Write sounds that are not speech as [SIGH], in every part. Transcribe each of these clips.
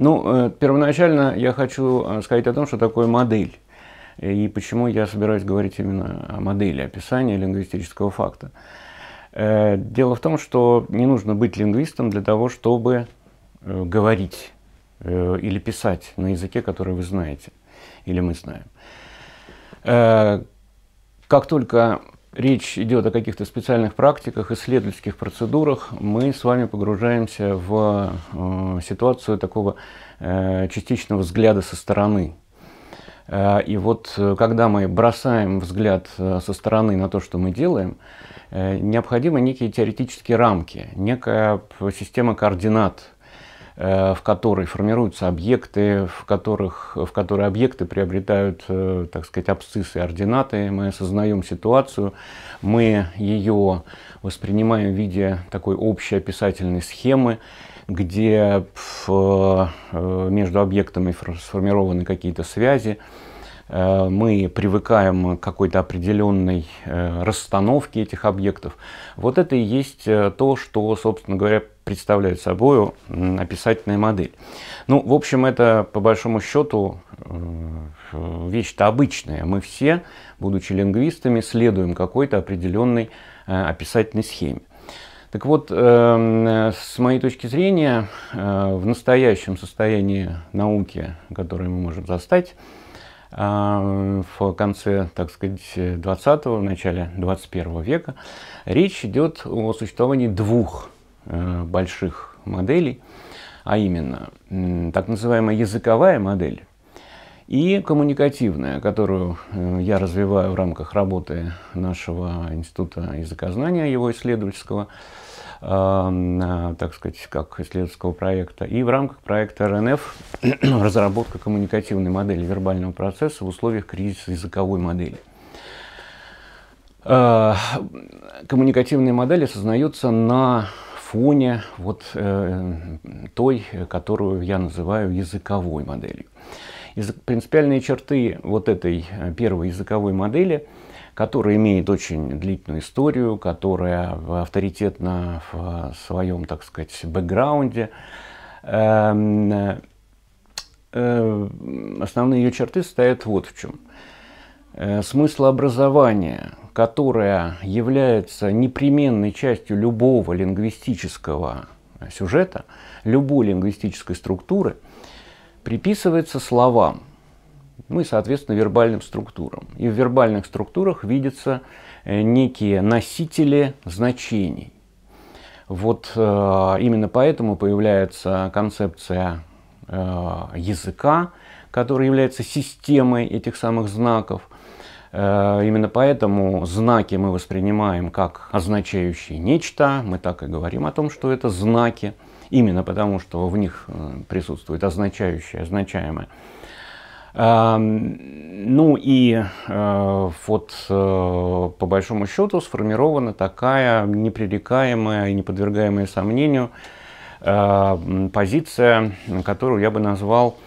Ну, э, первоначально я хочу э, сказать о том, что такое модель. И почему я собираюсь говорить именно о модели описания лингвистического факта. Э, дело в том, что не нужно быть лингвистом для того, чтобы говорить или писать на языке, который вы знаете, или мы знаем. Как только речь идет о каких-то специальных практиках, исследовательских процедурах, мы с вами погружаемся в э, ситуацию такого э, частичного взгляда со стороны. Э, и вот когда мы бросаем взгляд со стороны на то, что мы делаем, необходимы некие теоретические рамки, некая система координат – в которой формируются объекты, в, которых, в которые объекты приобретают, э, так сказать, абсциссы и ординаты. Мы осознаем ситуацию, мы ее воспринимаем в виде такой общей описательной схемы, где э, между объектами сформированы какие-то связи, мы привыкаем к какой-то определенной расстановке этих объектов. Вот это и есть то, что, собственно говоря, представляет собой описательная модель. Ну, в общем, это по большому счету э, вещь-то обычная. Мы все, будучи лингвистами, следуем какой-то определенной э, описательной схеме. Так вот, э, с моей точки зрения, в настоящем состоянии науки, которое мы можем застать, в конце, так сказать, 20-го, в начале 21 века, речь идет о существовании двух Э, больших моделей, а именно так называемая языковая модель и коммуникативная, которую э, я развиваю в рамках работы нашего Института языкознания, его исследовательского, так сказать, как исследовательского проекта, и в рамках проекта РНФ [CLEARS THROAT] разработка коммуникативной модели вербального процесса в условиях кризиса языковой модели. Коммуникативные модели создаются на фоне вот э, той, которую я называю языковой моделью. Принципиальные черты вот этой э, первой языковой модели, которая имеет очень длительную историю, которая авторитетна в своем, так сказать, бэкграунде, э, э, основные ее черты состоят вот в чем. Э, смысл образования которая является непременной частью любого лингвистического сюжета, любой лингвистической структуры, приписывается словам, ну и, соответственно, вербальным структурам. И в вербальных структурах видятся э, некие носители значений. Вот э, именно поэтому появляется концепция э, языка, который является системой этих самых знаков – именно поэтому знаки мы воспринимаем как означающие нечто. Мы так и говорим о том, что это знаки. Именно потому, что в них присутствует означающее, означаемое. Эм, ну и э, вот по большому счету сформирована такая непререкаемая и не подвергаемая сомнению позиция, которую я бы назвал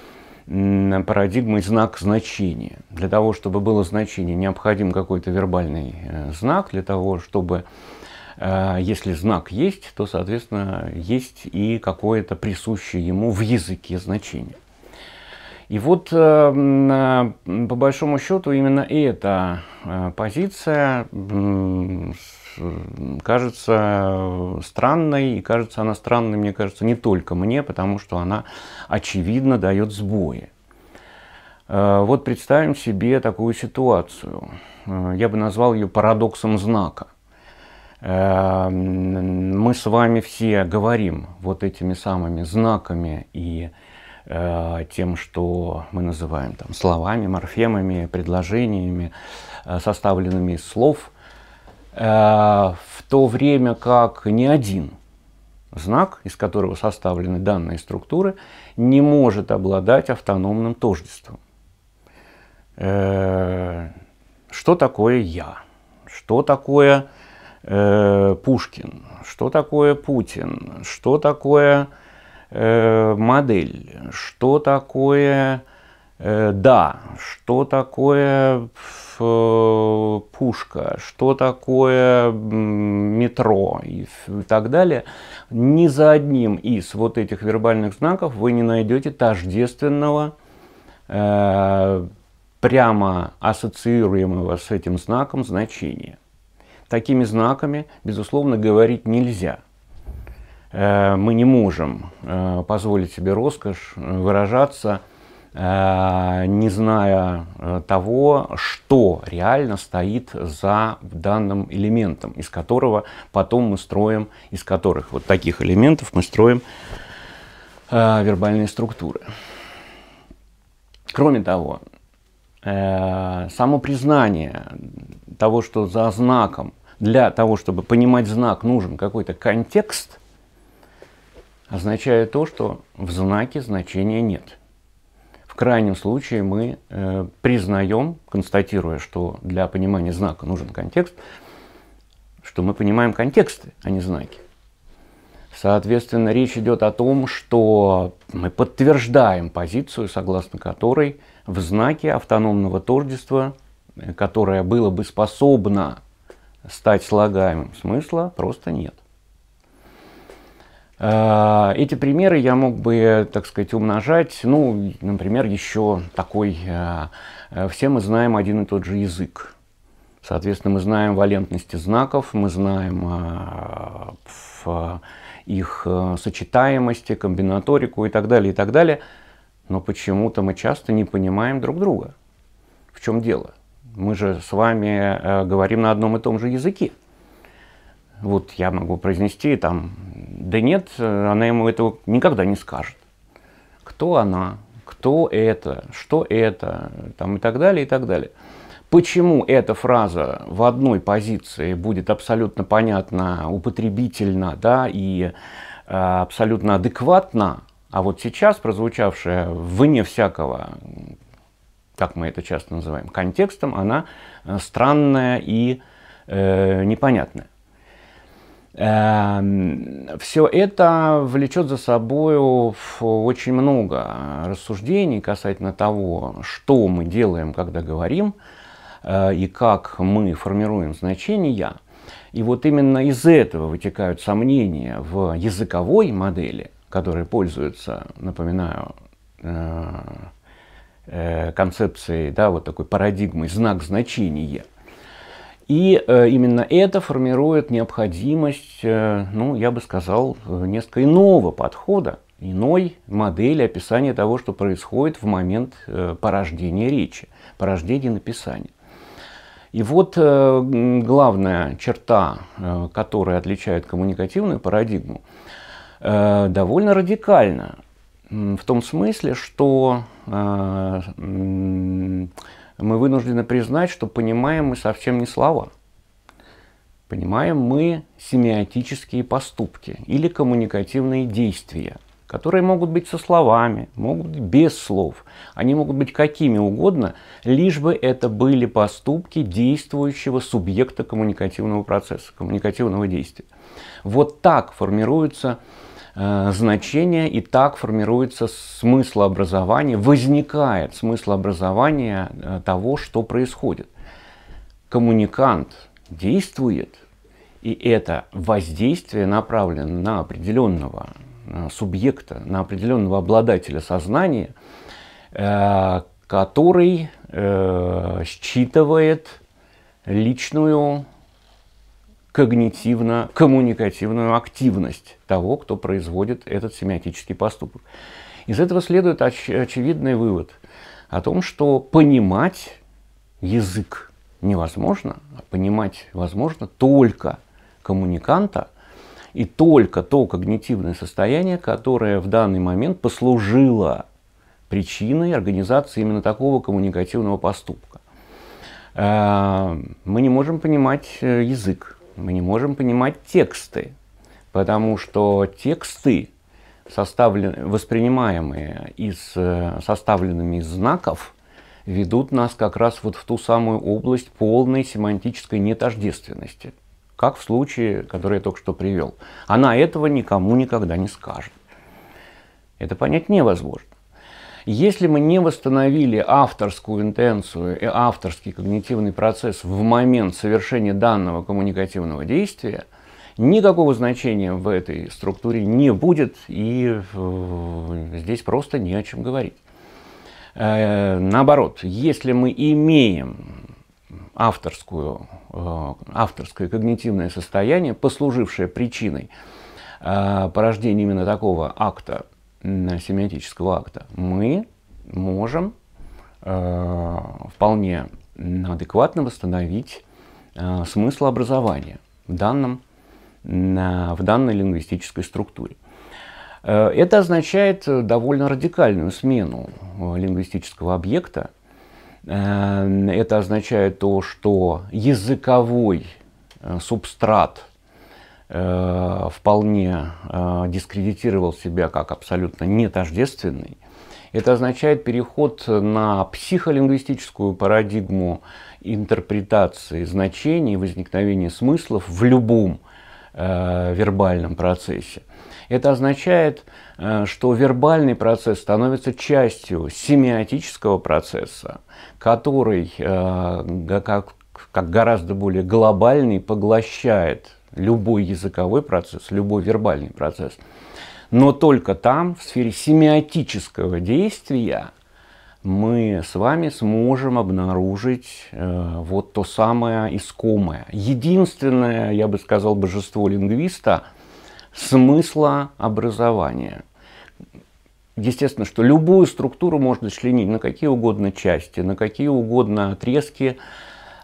парадигмой знак значения. Для того, чтобы было значение, необходим какой-то вербальный э, знак. Для того, чтобы, э, если знак есть, то, соответственно, есть и какое-то присущее ему в языке значение. И вот, э, по большому счету, именно эта позиция кажется странной, и кажется она странной, мне кажется, не только мне, потому что она очевидно дает сбои. Э, вот представим себе такую ситуацию. Э, я бы назвал ее парадоксом знака. Э, мы с вами все говорим вот этими самыми знаками и тем, что мы называем там, словами, морфемами, предложениями, составленными из слов – Э, в то время как ни один знак, из которого составлены данные структуры, не может обладать автономным тождеством. Э, что такое я? Что такое э, Пушкин? Что такое Путин? Что такое модель? Что такое Э, да, что такое э, пушка, что такое метро и, так далее, ни за одним из вот этих вербальных знаков вы не найдете тождественного, э, прямо ассоциируемого с этим знаком значения. Такими знаками, безусловно, говорить нельзя. Мы не можем позволить себе роскошь выражаться – Э, не зная э, того, что реально стоит за данным элементом, из которого потом мы строим, из которых вот таких элементов мы строим э, вербальные структуры. Кроме того, само признание того, что за знаком, для того, чтобы понимать знак, нужен какой-то контекст, означает то, что в знаке значения нет – в крайнем случае мы э, признаем, констатируя, что для понимания знака нужен контекст, что мы понимаем контексты, а не знаки. Соответственно, речь идет о том, что мы подтверждаем позицию, согласно которой в знаке автономного тождества, э, которое было бы способно стать слагаемым смысла, просто нет. Э, эти примеры я мог бы, так сказать, умножать. Ну, например, еще такой, э, э, все мы знаем один и тот же язык. Соответственно, мы знаем валентности знаков, мы знаем их сочетаемости, комбинаторику и так далее, и так далее. Но почему-то мы часто не понимаем друг друга. В чем дело? Мы же с вами говорим на одном и том же языке. Вот я могу произнести там, да нет, она ему этого никогда не скажет. Кто она, кто это, что это, там и так далее, и так далее. Почему эта фраза в одной позиции будет абсолютно понятна, употребительна, да, и э, абсолютно адекватна, а вот сейчас прозвучавшая вне всякого, как мы это часто называем, контекстом, она э, странная и э, непонятная. Эм, Все это влечет за собой очень много рассуждений касательно того, что мы делаем, когда говорим, э, и как мы формируем значения. И вот именно из этого вытекают сомнения в языковой модели, которой пользуются, напоминаю, э, э, концепцией, да, вот такой парадигмой знак значения – и э, именно это формирует необходимость, э, ну, я бы сказал, несколько иного подхода, иной модели описания того, что происходит в момент э, порождения речи, порождения написания. И вот э, главная черта, э, которая отличает коммуникативную парадигму, э, довольно радикальна. В том смысле, что э, мы вынуждены признать, что понимаем мы совсем не слова. Понимаем мы семиотические поступки или коммуникативные действия, которые могут быть со словами, могут быть без слов. Они могут быть какими угодно, лишь бы это были поступки действующего субъекта коммуникативного процесса, коммуникативного действия. Вот так формируются значение, и так формируется смысл образования, возникает смысл образования э, того, что происходит. Коммуникант действует, и это воздействие направлено на определенного э, субъекта, на определенного обладателя сознания, который считывает личную когнитивно-коммуникативную активность того, кто производит этот семиотический поступок. Из этого следует оч- очевидный вывод о том, что понимать язык невозможно, а понимать возможно только коммуниканта и только то когнитивное состояние, которое в данный момент послужило причиной организации именно такого коммуникативного поступка. Э, мы не можем понимать э, язык, мы не можем понимать тексты, потому что тексты, составлены, воспринимаемые из, э, составленными из знаков, ведут нас как раз вот в ту самую область полной семантической нетождественности, как в случае, который я только что привел. Она этого никому никогда не скажет. Это понять невозможно. Если мы не восстановили авторскую интенцию и авторский когнитивный процесс в момент совершения данного коммуникативного действия, никакого значения в этой структуре не будет, и э, здесь просто не о чем говорить. Э, наоборот, если мы имеем авторскую, э, авторское когнитивное состояние, послужившее причиной порождения именно такого акта, семиотического акта, мы можем э, вполне адекватно восстановить э, смысл образования в, данном, в данной лингвистической структуре. Э, это означает довольно радикальную смену лингвистического объекта. Это означает то, что языковой субстрат Э, вполне э, дискредитировал себя как абсолютно нетождественный. Это означает переход на психолингвистическую парадигму интерпретации значений, возникновения смыслов в любом э, вербальном процессе. Это означает, э, что вербальный процесс становится частью семиотического процесса, который э, как, как гораздо более глобальный поглощает любой языковой процесс, любой вербальный процесс. Но только там, в сфере семиотического действия, мы с вами сможем обнаружить э, вот то самое искомое. Единственное, я бы сказал, божество лингвиста – смысла образования. Естественно, что любую структуру можно членить на какие угодно части, на какие угодно отрезки,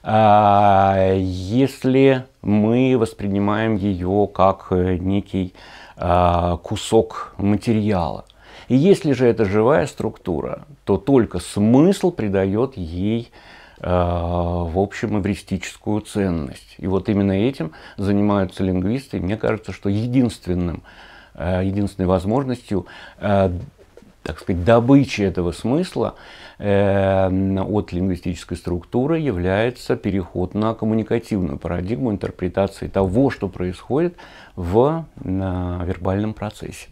если мы воспринимаем ее как э, некий а, кусок материала. И если же это живая структура, то только смысл придает ей а, в общем эвристическую ценность. И вот именно этим занимаются лингвисты. И мне кажется, что единственным, единственной возможностью так сказать, добычи этого смысла э, от лингвистической структуры является переход на коммуникативную парадигму интерпретации того, что происходит в вербальном процессе.